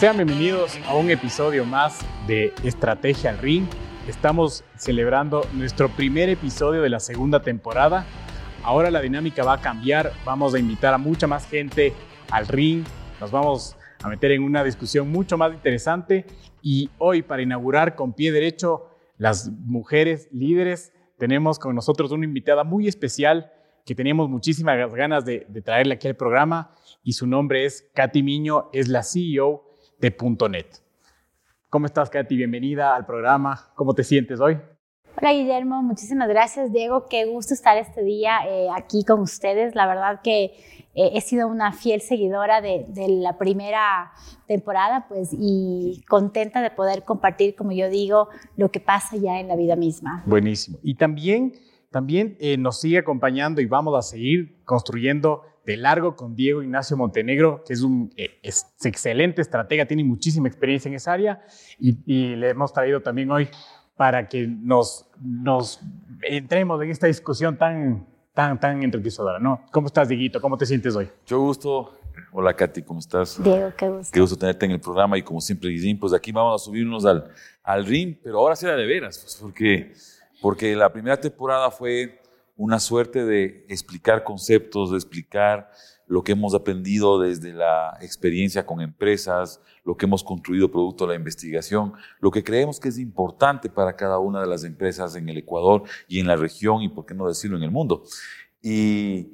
Sean bienvenidos a un episodio más de Estrategia al Ring. Estamos celebrando nuestro primer episodio de la segunda temporada. Ahora la dinámica va a cambiar, vamos a invitar a mucha más gente al ring, nos vamos a meter en una discusión mucho más interesante y hoy para inaugurar con pie derecho las mujeres líderes tenemos con nosotros una invitada muy especial que teníamos muchísimas ganas de, traerle aquí al programa y su nombre es Katy Miño, es la CEO de .net. ¿Cómo estás, Katy? Bienvenida al programa. ¿Cómo te sientes hoy? Hola, Guillermo. Muchísimas gracias, Diego. Qué gusto estar este día eh, aquí con ustedes. La verdad que eh, he sido una fiel seguidora de, de, la primera temporada, pues, y contenta de poder compartir, como yo digo, lo que pasa ya en la vida misma. Buenísimo. Y también, también eh, nos sigue acompañando y vamos a seguir construyendo de largo con Diego Ignacio Montenegro, que es un eh, es excelente estratega, tiene muchísima experiencia en esa área y, y, le hemos traído también hoy para que nos, nos entremos en esta discusión tan, tan, tan enriquecedora, ¿no? ¿Cómo estás, Dieguito? ¿Cómo te sientes hoy? Mucho gusto. Hola, Katy, ¿cómo estás? Diego, qué gusto. Qué gusto tenerte en el programa y como siempre, Guillín, pues aquí vamos a subirnos al, al ring, pero ahora será de veras, pues porque, porque la primera temporada fue una suerte de explicar conceptos, de explicar lo que hemos aprendido desde la experiencia con empresas, lo que hemos construido producto de la investigación, lo que creemos que es importante para cada una de las empresas en el Ecuador y en la región y, por qué no decirlo, en el mundo. Y,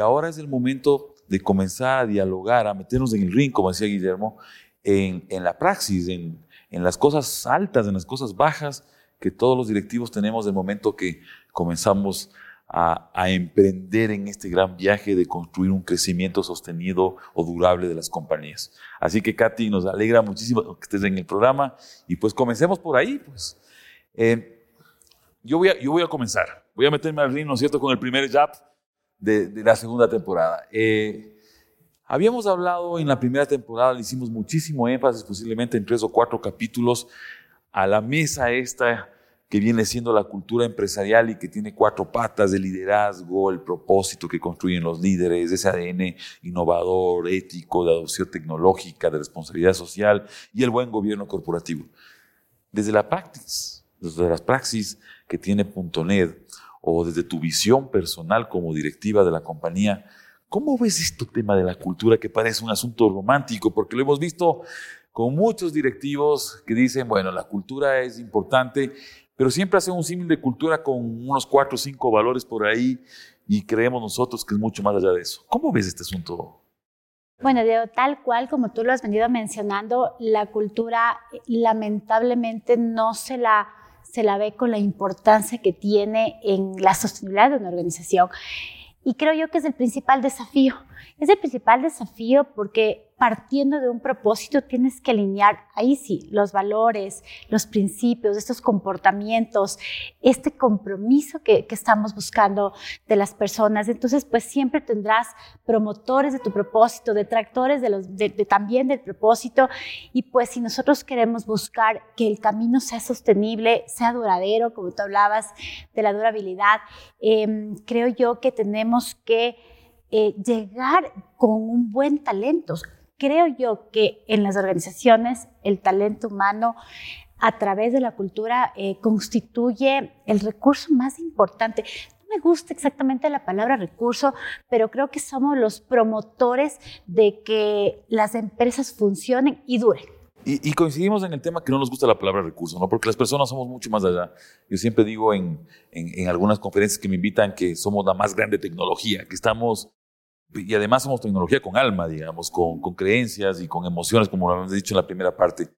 ahora es el momento de comenzar a dialogar, a meternos en el ring, como decía Guillermo, en, en la praxis, en, en las cosas altas, en las cosas bajas que todos los directivos tenemos del momento que comenzamos a, a, emprender en este gran viaje de construir un crecimiento sostenido o durable de las compañías. Así que, Katy, nos alegra muchísimo que estés en el programa y pues comencemos por ahí. Pues. Eh, yo, voy a, yo voy a comenzar. Voy a meterme al ring, ¿no es cierto?, con el primer jab de, de la segunda temporada. Eh, habíamos hablado en la primera temporada, le hicimos muchísimo énfasis, posiblemente en tres o cuatro capítulos, a la mesa esta que viene siendo la cultura empresarial y que tiene cuatro patas de liderazgo, el propósito que construyen los líderes, ese ADN innovador, ético, de adopción tecnológica, de responsabilidad social y el buen gobierno corporativo. Desde la praxis, desde las praxis que tiene .NET o desde tu visión personal como directiva de la compañía, ¿cómo ves este tema de la cultura que parece un asunto romántico? Porque lo hemos visto con muchos directivos que dicen, bueno, la cultura es importante, pero siempre hacen un símil de cultura con unos cuatro o cinco valores por ahí y creemos nosotros que es mucho más allá de eso. ¿Cómo ves este asunto? Bueno, Diego, tal cual como tú lo has venido mencionando, la cultura lamentablemente no se la, se la ve con la importancia que tiene en la sostenibilidad de una organización. Y creo yo que es el principal desafío. Es el principal desafío porque partiendo de un propósito tienes que alinear, ahí sí, los valores, los principios, estos comportamientos, este compromiso que, estamos buscando de las personas. Entonces, pues siempre tendrás promotores de tu propósito, detractores de también del propósito. Y pues si nosotros queremos buscar que el camino sea sostenible, sea duradero, como tú hablabas de la durabilidad, eh, creo yo que tenemos que eh, llegar con un buen talento. Creo yo que en las organizaciones el talento humano a través de la cultura eh, constituye el recurso más importante. No me gusta exactamente la palabra recurso, pero creo que somos los promotores de que las empresas funcionen y duren. Y, y, coincidimos en el tema que no nos gusta la palabra recurso, ¿no? porque las personas somos mucho más allá. Yo siempre digo en, en, en algunas conferencias que me invitan que somos la más grande tecnología, que estamos y además somos tecnología con alma, digamos, con, con creencias y con emociones, como lo habíamos dicho en la primera parte.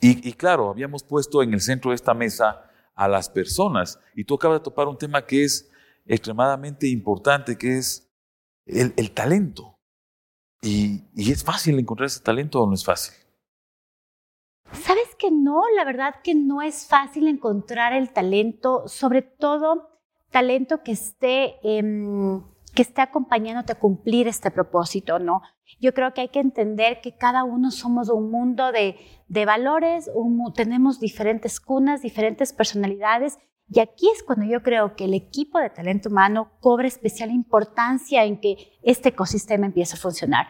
Y, y, claro, habíamos puesto en el centro de esta mesa a las personas. Y tú acabas de topar un tema que es extremadamente importante, que es el, el talento. Y, y, es fácil encontrar ese talento o no es fácil? Sabes que no, la verdad que no es fácil encontrar el talento, sobre todo talento que esté... Eh, que esté acompañándote a cumplir este propósito, ¿no? Yo creo que hay que entender que cada uno somos un mundo de, de valores, un, tenemos diferentes cunas, diferentes personalidades Y aquí es cuando yo creo que el equipo de talento humano cobra especial importancia en que este ecosistema empiece a funcionar.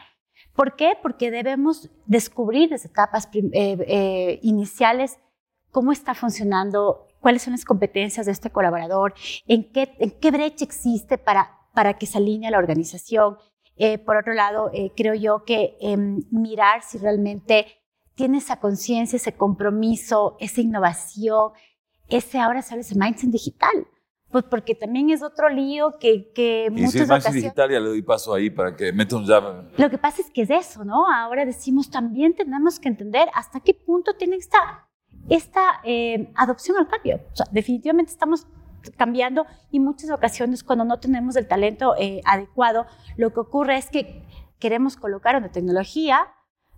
¿Por qué? Porque debemos descubrir desde etapas eh, eh, iniciales cómo está funcionando, cuáles son las competencias de este colaborador, en qué, en qué brecha existe para, para que se alinee la organización. Eh, por otro lado, creo yo que em, mirar si realmente tiene esa conciencia, ese compromiso, esa innovación, ese ahora sale ese mindset digital. Pues porque también es otro lío que, que y si es mindset digital, ya le doy paso ahí para que meta un llave. Lo que pasa es que es eso, ¿no? Ahora decimos también tenemos que entender hasta qué punto tiene esta, esta eh, adopción al cambio. O sea, definitivamente estamos cambiando y muchas ocasiones cuando no tenemos el talento eh, adecuado, lo que ocurre es que queremos colocar una tecnología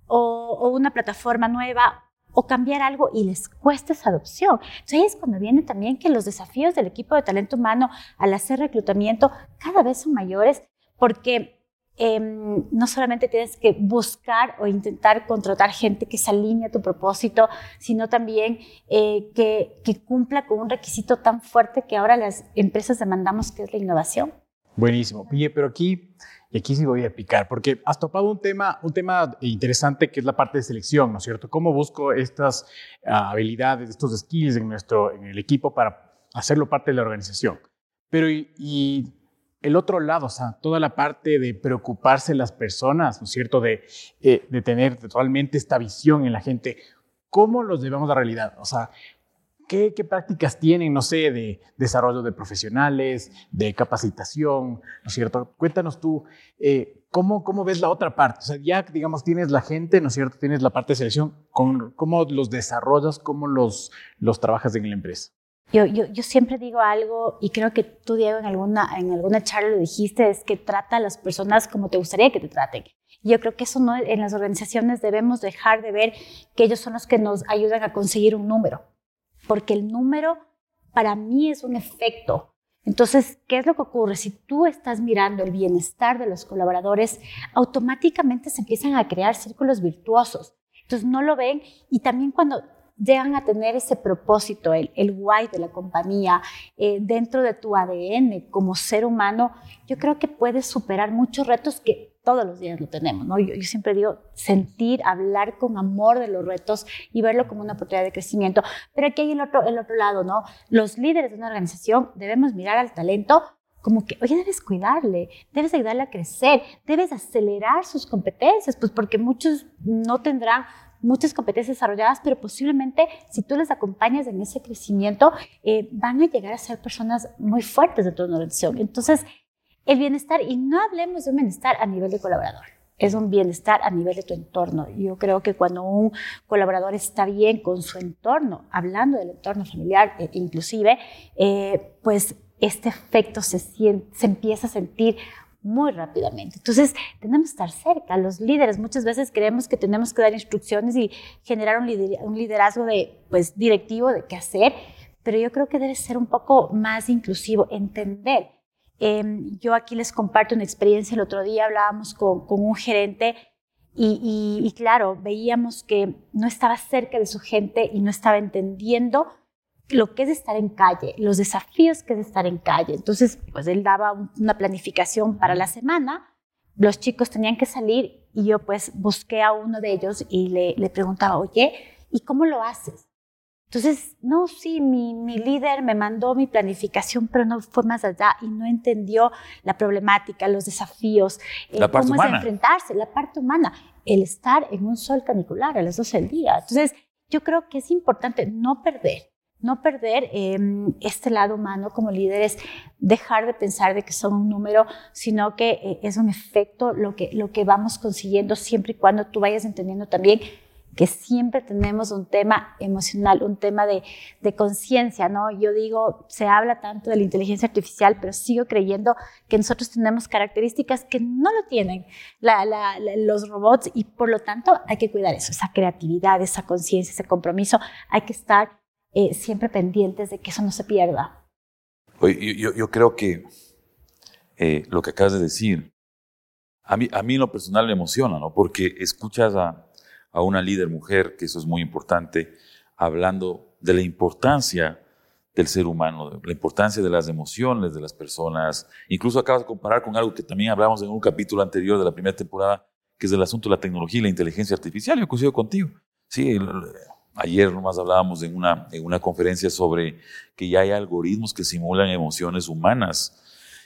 o, o una plataforma nueva o cambiar algo y les cuesta esa adopción. Entonces ahí es cuando viene también que los desafíos del equipo de talento humano al hacer reclutamiento cada vez son mayores porque em, no solamente tienes que buscar o intentar contratar gente que se alinee a tu propósito, sino también eh, que, que cumpla con un requisito tan fuerte que ahora las empresas demandamos, que es la innovación. Buenísimo. Oye, pero aquí y aquí sí voy a picar, porque has topado un tema, un tema interesante que es la parte de selección, ¿no es cierto? ¿Cómo busco estas ah, habilidades, estos skills en, nuestro, en el equipo para hacerlo parte de la organización? Pero y, el otro lado, o sea, toda la parte de preocuparse las personas, ¿no es cierto? De, eh, de tener totalmente esta visión en la gente. ¿Cómo los llevamos a la realidad? O sea, ¿Qué, prácticas tienen, no sé, de desarrollo de profesionales, de capacitación, ¿no es cierto? Cuéntanos tú, eh, ¿cómo, ¿cómo ves la otra parte? O sea, ya, digamos, tienes la gente, ¿no es cierto? Tienes la parte de selección, ¿cómo los desarrollas, cómo los, los trabajas en la empresa? Yo, siempre digo algo, y creo que tú, Diego, en alguna, en alguna charla lo dijiste, es que trata a las personas como te gustaría que te traten. Yo creo que eso no, en las organizaciones debemos dejar de ver que ellos son los que nos ayudan a conseguir un número porque el número para mí es un efecto. Entonces, ¿qué es lo que ocurre? Si tú estás mirando el bienestar de los colaboradores, automáticamente se empiezan a crear círculos virtuosos. Entonces, no lo ven y también cuando llegan a tener ese propósito, el, el why de la compañía, eh, dentro de tu ADN como ser humano, yo creo que puedes superar muchos retos que todos los días lo tenemos, ¿no? Yo, siempre digo sentir, hablar con amor de los retos y verlo como una oportunidad de crecimiento. Pero aquí hay el otro, el otro lado, ¿no? Los líderes de una organización debemos mirar al talento como que, oye, debes cuidarle, debes ayudarle a crecer, debes acelerar sus competencias, pues porque muchos no tendrán muchas competencias desarrolladas, pero posiblemente si tú les acompañas en ese crecimiento, eh, van a llegar a ser personas muy fuertes dentro de una organización. Entonces, el bienestar, y no hablemos de un bienestar a nivel de colaborador, es un bienestar a nivel de tu entorno. Yo creo que cuando un colaborador está bien con su entorno, hablando del entorno familiar eh, inclusive, eh, pues este efecto se, se empieza a sentir muy rápidamente. Entonces, tenemos que estar cerca. Los líderes muchas veces creemos que tenemos que dar instrucciones y generar un liderazgo de, pues, directivo de qué hacer, pero yo creo que debe ser un poco más inclusivo, entender Em, yo aquí les comparto una experiencia. El otro día hablábamos con, un gerente y, y, claro, veíamos que no estaba cerca de su gente y no estaba entendiendo lo que es estar en calle, los desafíos que es estar en calle. Entonces, pues él daba una planificación para la semana, los chicos tenían que salir y yo pues busqué a uno de ellos y le, le preguntaba, oye, ¿y cómo lo haces? Entonces, no, sí, mi, mi, líder me mandó mi planificación, pero no fue más allá y no entendió la problemática, los desafíos, eh, cómo es enfrentarse, la parte humana, el estar en un sol canicular a las 12 del día. Entonces, yo creo que es importante no perder, no perder em, este lado humano como líderes, dejar de pensar de que son un número, sino que eh, es un efecto lo que, lo que vamos consiguiendo siempre y cuando tú vayas entendiendo también que siempre tenemos un tema emocional, un tema de, conciencia, ¿no? Yo digo, se habla tanto de la inteligencia artificial, pero sigo creyendo que nosotros tenemos características que no lo tienen los robots y por lo tanto hay que cuidar eso, esa creatividad, esa conciencia, ese compromiso, hay que estar eh, siempre pendientes de que eso no se pierda. Oye, yo, creo que eh, lo que acabas de decir, a mí, a mí en lo personal me emociona, ¿no? Porque escuchas a a una líder mujer, que eso es muy importante, hablando de la importancia del ser humano, la importancia de las emociones de las personas. Incluso acabas de comparar con algo que también hablamos en un capítulo anterior de la primera temporada, que es el asunto de la tecnología y la inteligencia artificial. Yo coincido contigo. Sí, ayer nomás hablábamos en una, en una conferencia sobre que ya hay algoritmos que simulan emociones humanas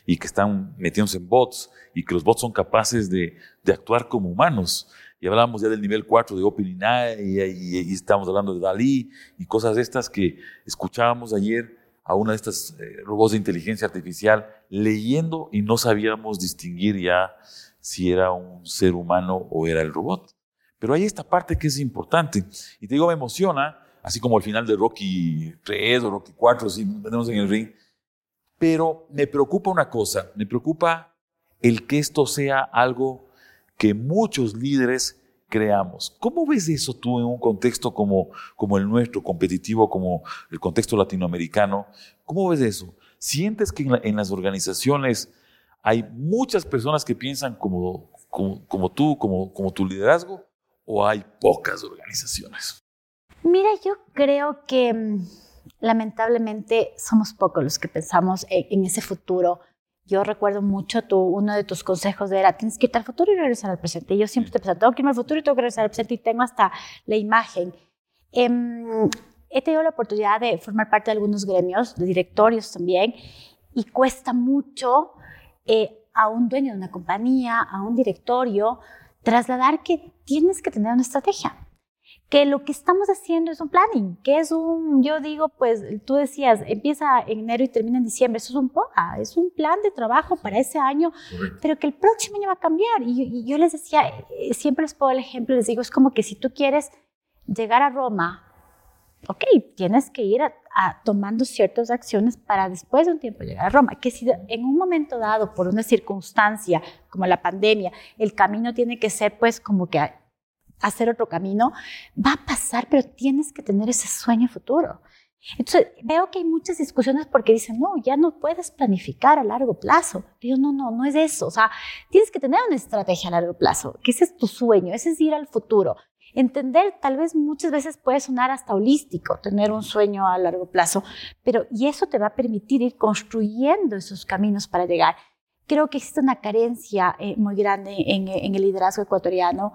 y que están metiéndose en bots y que los bots son capaces de, de actuar como humanos. Y hablábamos ya del nivel 4 de OpenAI y, y, estamos hablando de Dalí y cosas de estas que escuchábamos ayer a una de estas eh, robots de inteligencia artificial leyendo y no sabíamos distinguir ya si era un ser humano o era el robot. Pero hay esta parte que es importante y te digo, me emociona, así como al final de Rocky 3 o Rocky 4, si tenemos en el ring, pero me preocupa una cosa, me preocupa el que esto sea algo que muchos líderes creamos. ¿Cómo ves eso tú en un contexto como, como el nuestro, competitivo, como el contexto latinoamericano? ¿Cómo ves eso? ¿Sientes que en, las organizaciones hay muchas personas que piensan como, como, tú, como, como tu liderazgo, o hay pocas organizaciones? Mira, yo creo que mm, lamentablemente somos pocos los que pensamos en ese futuro yo recuerdo mucho tu, uno de tus consejos era, tienes que ir al futuro y regresar al presente. Y yo siempre te pensaba, tengo que irme al futuro y tengo que regresar al presente y tengo hasta la imagen. Em, he tenido la oportunidad de formar parte de algunos gremios, de directorios también, y cuesta mucho eh, a un dueño de una compañía, a un directorio, trasladar que tienes que tener una estrategia que lo que estamos haciendo es un planning, que es un, yo digo, pues tú decías, empieza en enero y termina en diciembre, eso es un POA, es un plan de trabajo para ese año, pero que el próximo año va a cambiar. Y, yo les decía, eh, siempre les pongo el ejemplo, les digo, es como que si tú quieres llegar a Roma, ok, tienes que ir a, tomando ciertas acciones para después de un tiempo llegar a Roma, que si en un momento dado, por una circunstancia como la pandemia, el camino tiene que ser pues como que hacer otro camino, va a pasar, pero tienes que tener ese sueño futuro. Entonces, veo que hay muchas discusiones porque dicen, no, ya no puedes planificar a largo plazo. Yo, no, no, no es eso. O sea, tienes que tener una estrategia a largo plazo, que ese es tu sueño, ese es ir al futuro. Entender, tal vez muchas veces puede sonar hasta holístico, tener un sueño a largo plazo, pero y eso te va a permitir ir construyendo esos caminos para llegar. Creo que existe una carencia eh, muy grande en, en el liderazgo ecuatoriano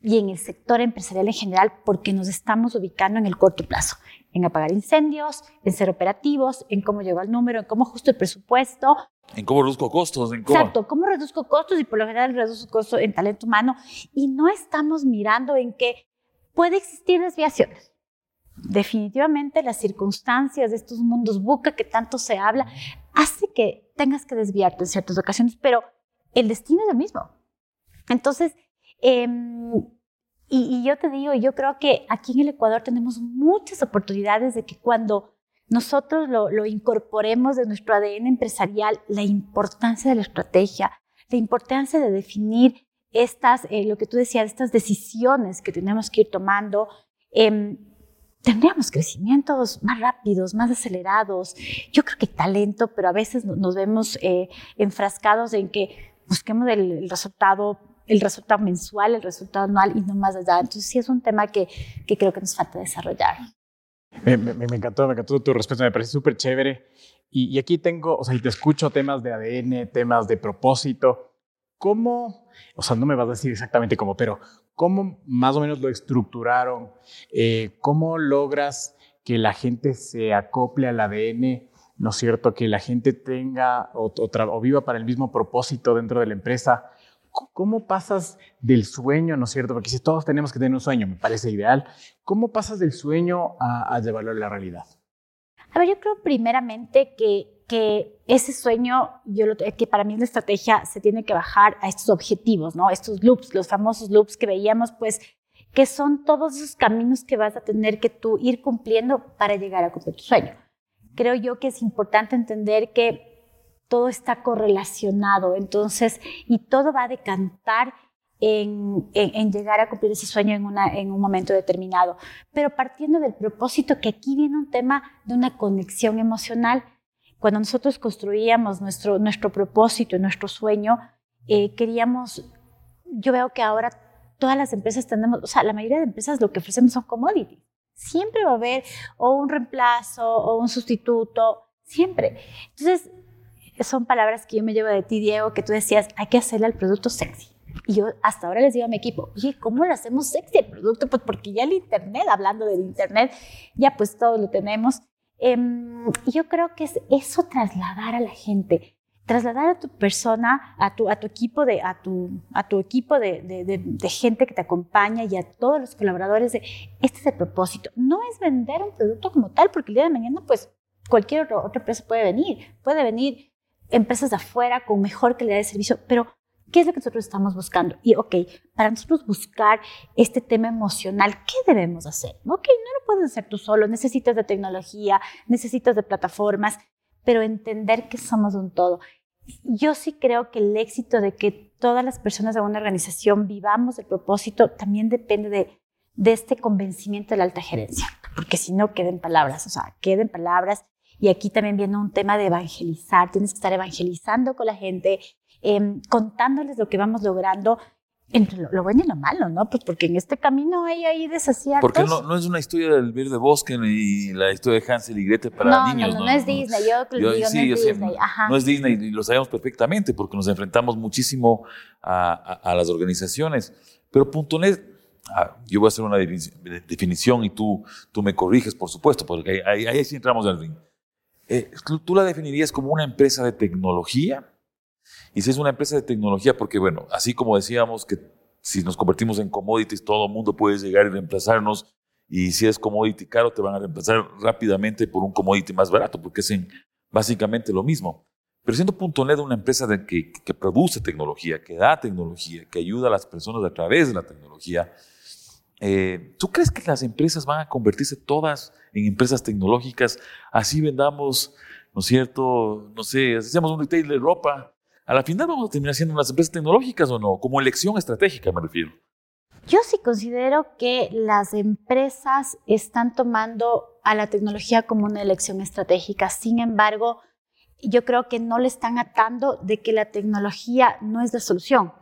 y en el sector empresarial en general porque nos estamos ubicando en el corto plazo, en apagar incendios, en ser operativos, en cómo llegó el número, en cómo ajusto el presupuesto. En cómo reduzco costos. En cómo... Exacto, cómo reduzco costos y por lo general reduzco costos en talento humano y no estamos mirando en que puede existir desviaciones. Definitivamente las circunstancias de estos mundos buca que tanto se habla hace que tengas que desviarte en ciertas ocasiones, pero el destino es el mismo. Entonces, Em, y, yo te digo, yo creo que aquí en el Ecuador tenemos muchas oportunidades de que cuando nosotros lo, incorporemos de nuestro ADN empresarial, la importancia de la estrategia, la importancia de definir estas, eh, lo que tú decías, estas decisiones que tenemos que ir tomando, em, tendríamos crecimientos más rápidos, más acelerados. Yo creo que talento, pero a veces nos vemos eh, enfrascados en que busquemos el resultado el resultado mensual, el resultado anual y no más allá. Entonces sí es un tema que, que creo que nos falta desarrollar. Me, me, encantó, me encantó tu respuesta, me parece súper chévere. Y, y, aquí tengo, o sea, y te escucho temas de ADN, temas de propósito. ¿Cómo, o sea, no me vas a decir exactamente cómo, pero cómo más o menos lo estructuraron? Eh, ¿Cómo logras que la gente se acople al ADN? ¿No es cierto? Que la gente tenga o, o viva para el mismo propósito dentro de la empresa. ¿Cómo pasas del sueño, no es cierto? Porque si todos tenemos que tener un sueño, me parece ideal. ¿Cómo pasas del sueño a, llevarlo a la realidad? A ver, yo creo primeramente que, que ese sueño, yo lo, que para mí la estrategia se tiene que bajar a estos objetivos, ¿no? Estos loops, los famosos loops que veíamos, pues, que son todos esos caminos que vas a tener que tú ir cumpliendo para llegar a cumplir tu sueño. Creo yo que es importante entender que todo está correlacionado, entonces, y todo va a decantar en, llegar a cumplir ese sueño en, un momento determinado. Pero partiendo del propósito, que aquí viene un tema de una conexión emocional. Cuando nosotros construíamos nuestro, nuestro propósito, nuestro sueño, eh, queríamos, yo veo que ahora todas las empresas tenemos, o sea, la mayoría de empresas lo que ofrecemos son commodities. Siempre va a haber o un reemplazo o un sustituto, siempre. Entonces, son palabras que yo me llevo de ti, Diego, que tú decías, hay que hacerle al producto sexy. Y yo hasta ahora les digo a mi equipo, oye, ¿cómo le hacemos sexy el producto? Pues porque ya el Internet, hablando del Internet, ya pues todo lo tenemos. Em, y yo creo que es eso trasladar a la gente, trasladar a tu persona, a tu, a tu equipo, de, a tu, a tu equipo de, de, de, gente que te acompaña y a todos los colaboradores de, este es el propósito. No es vender un producto como tal, porque el día de mañana, pues, cualquier otra empresa puede venir. Puede venir empresas de afuera con mejor calidad de servicio, pero ¿qué es lo que nosotros estamos buscando? Y, ok, para nosotros buscar este tema emocional, ¿qué debemos hacer? Ok, no lo puedes hacer tú solo, necesitas de tecnología, necesitas de plataformas, pero entender que somos un todo yo sí creo que el éxito de que todas las personas de una organización vivamos el propósito también depende de, de este convencimiento de la alta gerencia, porque si no queden palabras, o sea, queden palabras. Y aquí también viene un tema de evangelizar, tienes que estar evangelizando con la gente, eh, contándoles lo que vamos logrando entre lo, bueno y lo malo, ¿no? Pues porque en este camino hay ahí desaciertos. Porque no, no es una historia del verde bosque ni la historia de Hansel y Gretel para niños. No, no, no, es Disney, yo, yo digo, sí, no es Disney. No es Disney y lo sabemos perfectamente porque nos enfrentamos muchísimo a, a, las organizaciones. Pero .NET, ah, yo voy a hacer una definición y tú, tú me corriges, por supuesto, porque ahí, ahí, sí entramos al ring. Eh, ¿Tú la definirías como una empresa de tecnología? Y si es una empresa de tecnología, porque bueno, así como decíamos que si nos convertimos en commodities, todo el mundo puede llegar y reemplazarnos, y si es commodity caro, te van a reemplazar rápidamente por un commodity más barato, porque es básicamente lo mismo. Pero siendo .NET una empresa de que, que, produce tecnología, que da tecnología, que ayuda a las personas a través de la tecnología, eh, ¿tú crees que las empresas van a convertirse todas en empresas tecnológicas? Así vendamos, ¿no es cierto? No sé, hacemos un retail de ropa, a la final vamos a terminar siendo unas empresas tecnológicas o no, como elección estratégica me refiero. Yo sí considero que las empresas están tomando a la tecnología como una elección estratégica. Sin embargo, yo creo que no le están atando de que la tecnología no es la solución.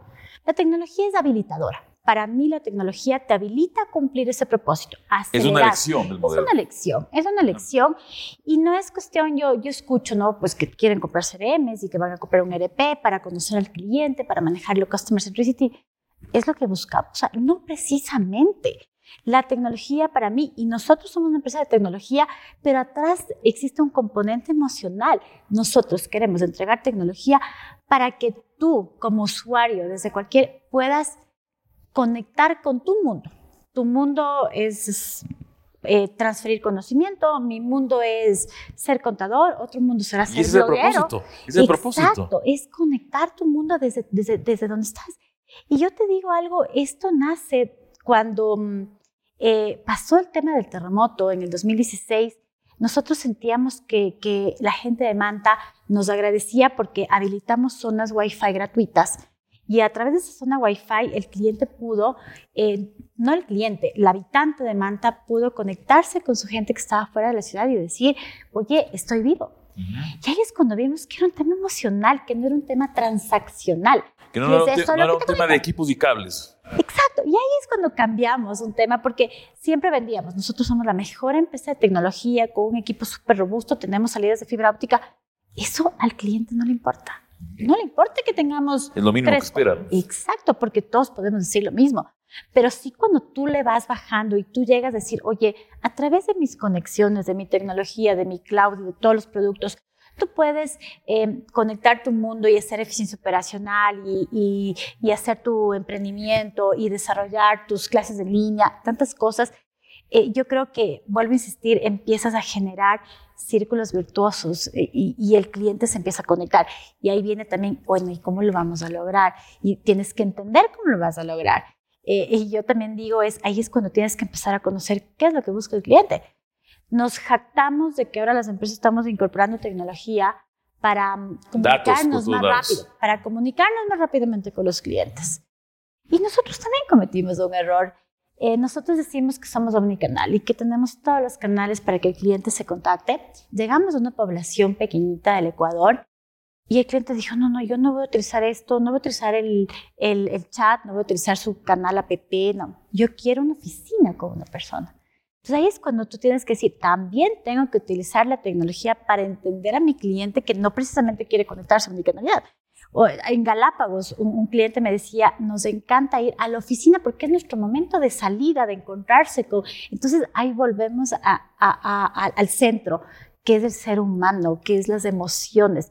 La tecnología es habilitadora para mí la tecnología te habilita a cumplir ese propósito. Es una elección del modelo. Es una elección, es una elección y no es cuestión, yo, yo escucho, ¿no? Pues que quieren comprar CRMs y que van a comprar un ERP para conocer al cliente, para manejar lo Customer Centricity. Es lo que buscamos. O sea, no precisamente. La tecnología para mí, y nosotros somos una empresa de tecnología, pero atrás existe un componente emocional. Nosotros queremos entregar tecnología para que tú, como usuario, desde cualquier, puedas conectar con tu mundo. Tu mundo es eh, transferir conocimiento, mi mundo es ser contador, otro mundo será ser y ese Es el propósito. Es el propósito. Exacto, es conectar tu mundo desde, desde, desde, donde estás. Y yo te digo algo, esto nace cuando mm, eh, pasó el tema del terremoto en el 2016. Nosotros sentíamos que, que la gente de Manta nos agradecía porque habilitamos zonas Wi-Fi gratuitas y a través de esa zona Wi-Fi, el cliente pudo, eh, no el cliente, el habitante de Manta pudo conectarse con su gente que estaba fuera de la ciudad y decir, oye, estoy vivo. Y ahí es cuando vimos que era un tema emocional, que no era un tema transaccional. Que no, era, un, tema de equipos y cables. Exacto, y ahí es cuando cambiamos un tema, porque siempre vendíamos, nosotros somos la mejor empresa de tecnología, con un equipo súper robusto, tenemos salidas de fibra óptica. Eso al cliente no le importa. No le importa que tengamos. Es lo mínimo que esperan. Exacto, porque todos podemos decir lo mismo. Pero sí cuando tú le vas bajando y tú llegas a decir, oye, a través de mis conexiones, de mi tecnología, de mi cloud, de todos los productos, tú puedes eh, conectar tu mundo y hacer eficiencia operacional y, y, hacer tu emprendimiento y desarrollar tus clases de línea, tantas cosas. Eh, yo creo que, vuelvo a insistir, empiezas a generar círculos virtuosos eh, y, el cliente se empieza a conectar. Y ahí viene también, bueno, ¿y cómo lo vamos a lograr? Y tienes que entender cómo lo vas a lograr. Eh, y yo también digo, es, ahí es cuando tienes que empezar a conocer qué es lo que busca el cliente. Nos jactamos de que ahora las empresas estamos incorporando tecnología para mm, comunicarnos más rápido, para comunicarnos más rápidamente con los clientes. Y nosotros también cometimos un error eh, nosotros decimos que somos omnicanal y que tenemos todos los canales para que el cliente se contacte. Llegamos a una población pequeñita del Ecuador y el cliente dijo, no, no, yo no voy a utilizar esto, no voy a utilizar el, el, chat, no voy a utilizar su canal app, no. Yo quiero una oficina con una persona. Entonces ahí es cuando tú tienes que decir, también tengo que utilizar la tecnología para entender a mi cliente que no precisamente quiere conectarse a mi canalidad. O en Galápagos, un, cliente me decía, nos encanta ir a la oficina porque es nuestro momento de salida, de encontrarse con... Entonces ahí volvemos al centro, que es el ser humano, que es las emociones.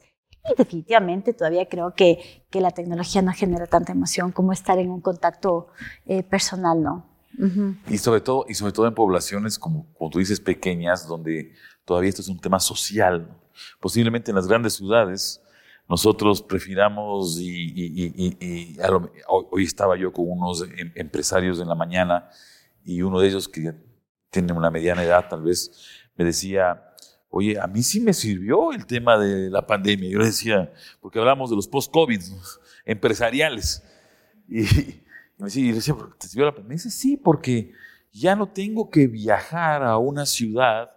Y definitivamente todavía creo que, que la tecnología no genera tanta emoción como estar en un contacto eh, personal, ¿no? Y sobre todo, y sobre todo en poblaciones como, como tú dices, pequeñas, donde todavía esto es un tema social. Posiblemente en las grandes ciudades nosotros prefiramos, y, hoy estaba yo con unos em, empresarios en la mañana y uno de ellos que tiene una mediana edad tal vez, me decía, oye, a mí sí me sirvió el tema de la pandemia. Yo le decía, porque hablamos de los post-COVID empresariales. Y, me decía, ¿te sirvió la pandemia? Me dice, sí, porque ya no tengo que viajar a una ciudad,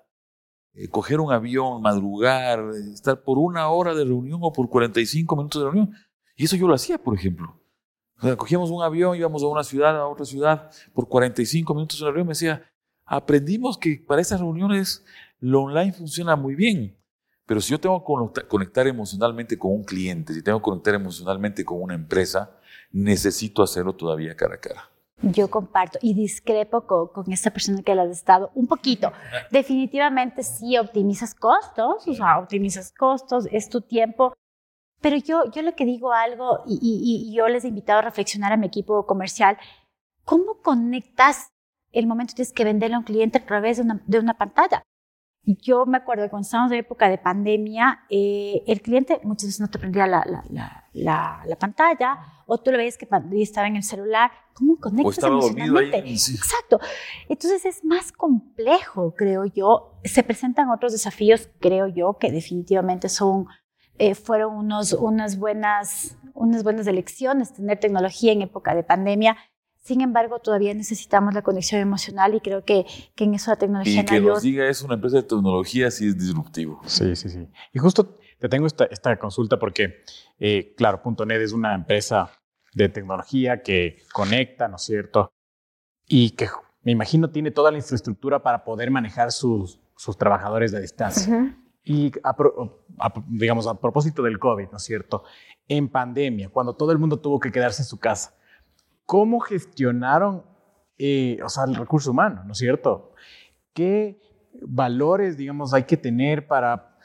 eh, coger un avión, madrugar, estar por una hora de reunión o por 45 minutos de reunión. Y eso yo lo hacía, por ejemplo. O cogíamos un avión, íbamos a una ciudad, a otra ciudad, por 45 minutos de reunión. Me decía, aprendimos que para esas reuniones lo online funciona muy bien, pero si yo tengo que conectar emocionalmente con un cliente, si tengo que conectar emocionalmente con una empresa, necesito hacerlo todavía cara a cara. Yo comparto y discrepo con, esta persona que la has estado un poquito. Definitivamente sí optimizas costos, o sea, optimizas costos, es tu tiempo. Pero yo, yo lo que digo algo y, y yo les he invitado a reflexionar a mi equipo comercial, ¿cómo conectas el momento que tienes que venderle a un cliente a través de una, de una pantalla? Yo me acuerdo que cuando estábamos en época de pandemia, eh, el cliente muchas veces no te prendía la, la, la, la, pantalla, o tú lo veías que estaba en el celular. ¿Cómo conectas emocionalmente? Exacto. Entonces es más complejo, creo yo. Se presentan otros desafíos, creo yo, que definitivamente son, eh, fueron unos, unas, buenas, unas buenas elecciones tener tecnología en época de pandemia sin embargo, todavía necesitamos la conexión emocional y creo que, que en eso la tecnología... Y que nos diga es una empresa de tecnología sí es disruptivo. Sí, sí, sí. Y justo te tengo esta, esta consulta porque, eh, claro, .NET es una empresa de tecnología que conecta, ¿no es cierto? Y que me imagino tiene toda la infraestructura para poder manejar sus, sus trabajadores de distancia. Y digamos, a propósito del COVID, ¿no es cierto? En pandemia, cuando todo el mundo tuvo que quedarse en su casa, ¿Cómo gestionaron, eh, o sea, el recurso humano, ¿no es cierto? ¿Qué valores, digamos, hay que tener para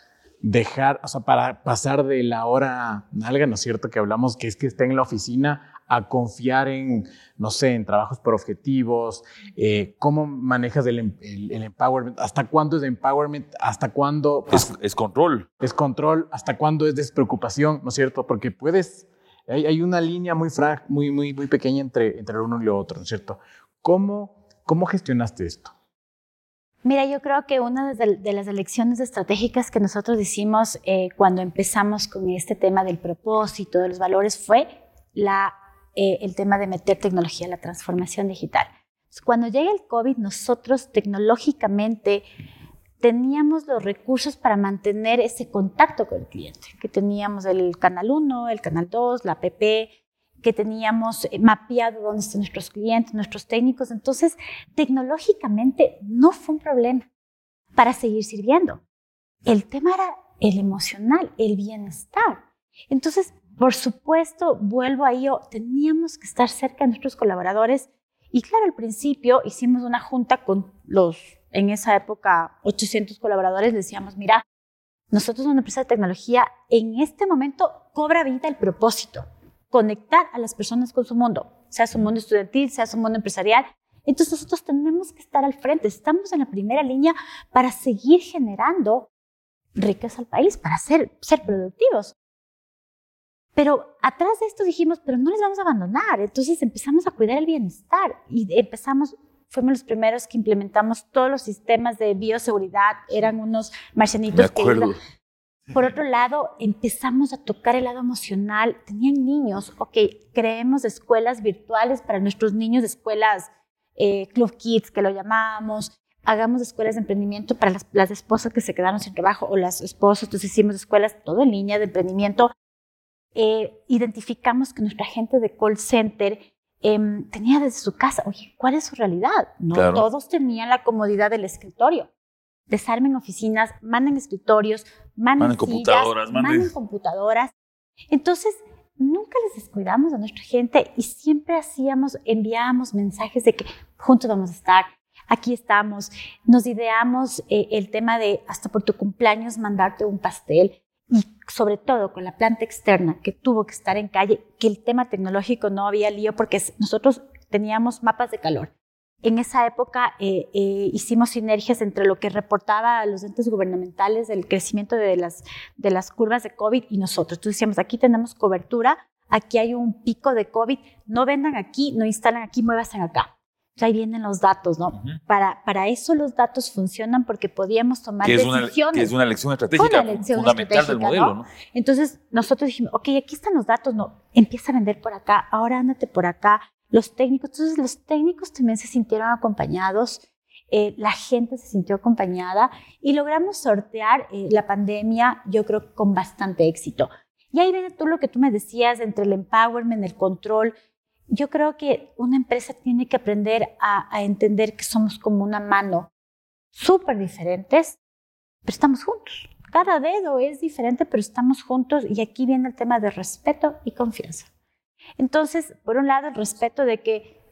dejar, o sea, para pasar de la hora nalga, ¿no es cierto? Que hablamos que es que esté en la oficina a confiar en, no sé, en trabajos por objetivos, eh, cómo manejas el, empowerment, hasta cuándo es empowerment, hasta cuándo... Es, es, control. Es control, hasta cuándo es despreocupación, ¿no es cierto? Porque puedes hay, una línea muy, muy, muy, muy pequeña entre, entre uno y lo otro, ¿no es cierto? ¿Cómo, cómo gestionaste esto? Mira, yo creo que una de, las elecciones estratégicas que nosotros hicimos eh, cuando empezamos con este tema del propósito, de los valores, fue la, eh, el tema de meter tecnología, la transformación digital. Cuando llega el COVID, nosotros tecnológicamente teníamos los recursos para mantener ese contacto con el cliente, que teníamos el canal 1, el canal 2, la app, que teníamos eh, mapeado dónde están nuestros clientes, nuestros técnicos. Entonces, tecnológicamente no fue un problema para seguir sirviendo. El tema era el emocional, el bienestar. Entonces, por supuesto, vuelvo a ello, teníamos que estar cerca de nuestros colaboradores. Y claro, al principio hicimos una junta con los en esa época 800 colaboradores, decíamos, mira, nosotros una empresa de tecnología en este momento cobra vida el propósito, conectar a las personas con su mundo, sea su mundo estudiantil, sea su mundo empresarial. Entonces nosotros tenemos que estar al frente, estamos en la primera línea para seguir generando riqueza al país, para ser, ser productivos. Pero atrás de esto dijimos, pero no les vamos a abandonar. Entonces empezamos a cuidar el bienestar y empezamos, fuimos los primeros que implementamos todos los sistemas de bioseguridad, eran unos marcianitos que... Por otro lado, empezamos a tocar el lado emocional. Tenían niños, ok, creemos escuelas virtuales para nuestros niños, escuelas eh, Club Kids, que lo llamamos. Hagamos escuelas de emprendimiento para las, las, esposas que se quedaron sin trabajo o las esposas. Entonces hicimos escuelas todo en línea de emprendimiento. Eh, identificamos que nuestra gente de call center em, tenía desde su casa, oye, ¿cuál es su realidad? No todos tenían la comodidad del escritorio. Desarmen oficinas, manden escritorios, manden, computadoras, manden computadoras. Entonces, nunca les descuidamos a nuestra gente y siempre hacíamos, enviábamos mensajes de que juntos vamos a estar, aquí estamos, nos ideamos eh, el tema de hasta por tu cumpleaños mandarte un pastel y sobre todo con la planta externa que tuvo que estar en calle, que el tema tecnológico no había lío porque nosotros teníamos mapas de calor. En esa época eh, eh, hicimos sinergias entre lo que reportaba a los entes gubernamentales del crecimiento de las, de las curvas de COVID y nosotros. Entonces decíamos, aquí tenemos cobertura, aquí hay un pico de COVID, no vendan aquí, no instalan aquí, muévanse acá. Ahí vienen los datos, ¿no? para, para eso los datos funcionan porque podíamos tomar decisiones. Una, que es una lección estratégica fundamental del modelo, ¿no? Entonces nosotros dijimos, ok, aquí están los datos, no, empieza a vender por acá, ahora ándate por acá, los técnicos, entonces los técnicos también se sintieron acompañados, eh, la gente se sintió acompañada y logramos sortear eh, la pandemia, yo creo, con bastante éxito. Y ahí viene todo lo que tú me decías entre el empowerment, el control. Yo creo que una empresa tiene que aprender a, a entender que somos como una mano, súper diferentes, pero estamos juntos. Cada dedo es diferente, pero estamos juntos y aquí viene el tema de respeto y confianza. Entonces, por un lado, el respeto de que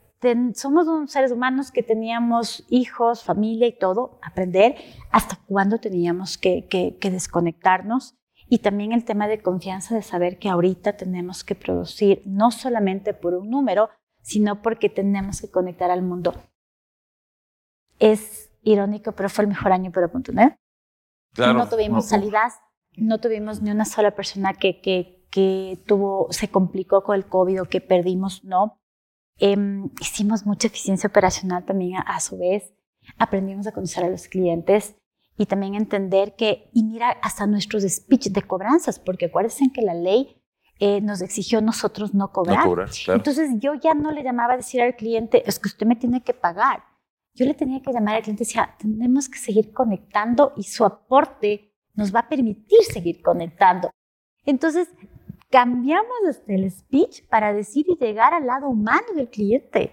somos unos seres humanos que teníamos hijos, familia y todo, aprender hasta cuándo teníamos que, desconectarnos. Y también el tema de confianza de saber que ahorita tenemos que producir no solamente por un número, sino porque tenemos que conectar al mundo. Es irónico, pero fue el mejor año para .NET. Claro. No tuvimos salidas, no tuvimos ni una sola persona que, que, que tuvo, se complicó con el COVID o que perdimos, no. Em, hicimos mucha eficiencia operacional también a, su vez. Aprendimos a conocer a los clientes y también entender que, y mira, hasta nuestros speech de cobranzas, porque acuérdense que la ley eh, nos exigió nosotros no cobrar. Entonces yo ya no le llamaba a decir al cliente, es que usted me tiene que pagar. Yo le tenía que llamar al cliente y decía, tenemos que seguir conectando y su aporte nos va a permitir seguir conectando. Entonces, cambiamos desde el speech para decir y llegar al lado humano del cliente.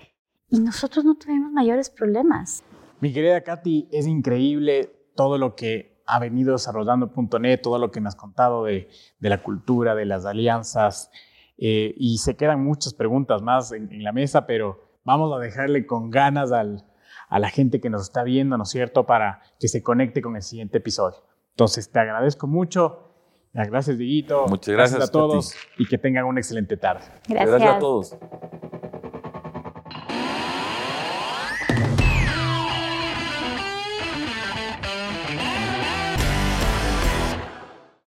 Y nosotros no tuvimos mayores problemas. Mi querida Katy, es increíble todo lo que ha venido desarrollando .NET, todo lo que me has contado de, de la cultura, de las alianzas. Eh, y se quedan muchas preguntas más en, en, la mesa, pero vamos a dejarle con ganas al, a la gente que nos está viendo, ¿no es cierto?, para que se conecte con el siguiente episodio. Entonces, te agradezco mucho. Gracias, Diguito. Muchas gracias, a todos y que tengan una excelente tarde. Gracias, gracias a todos.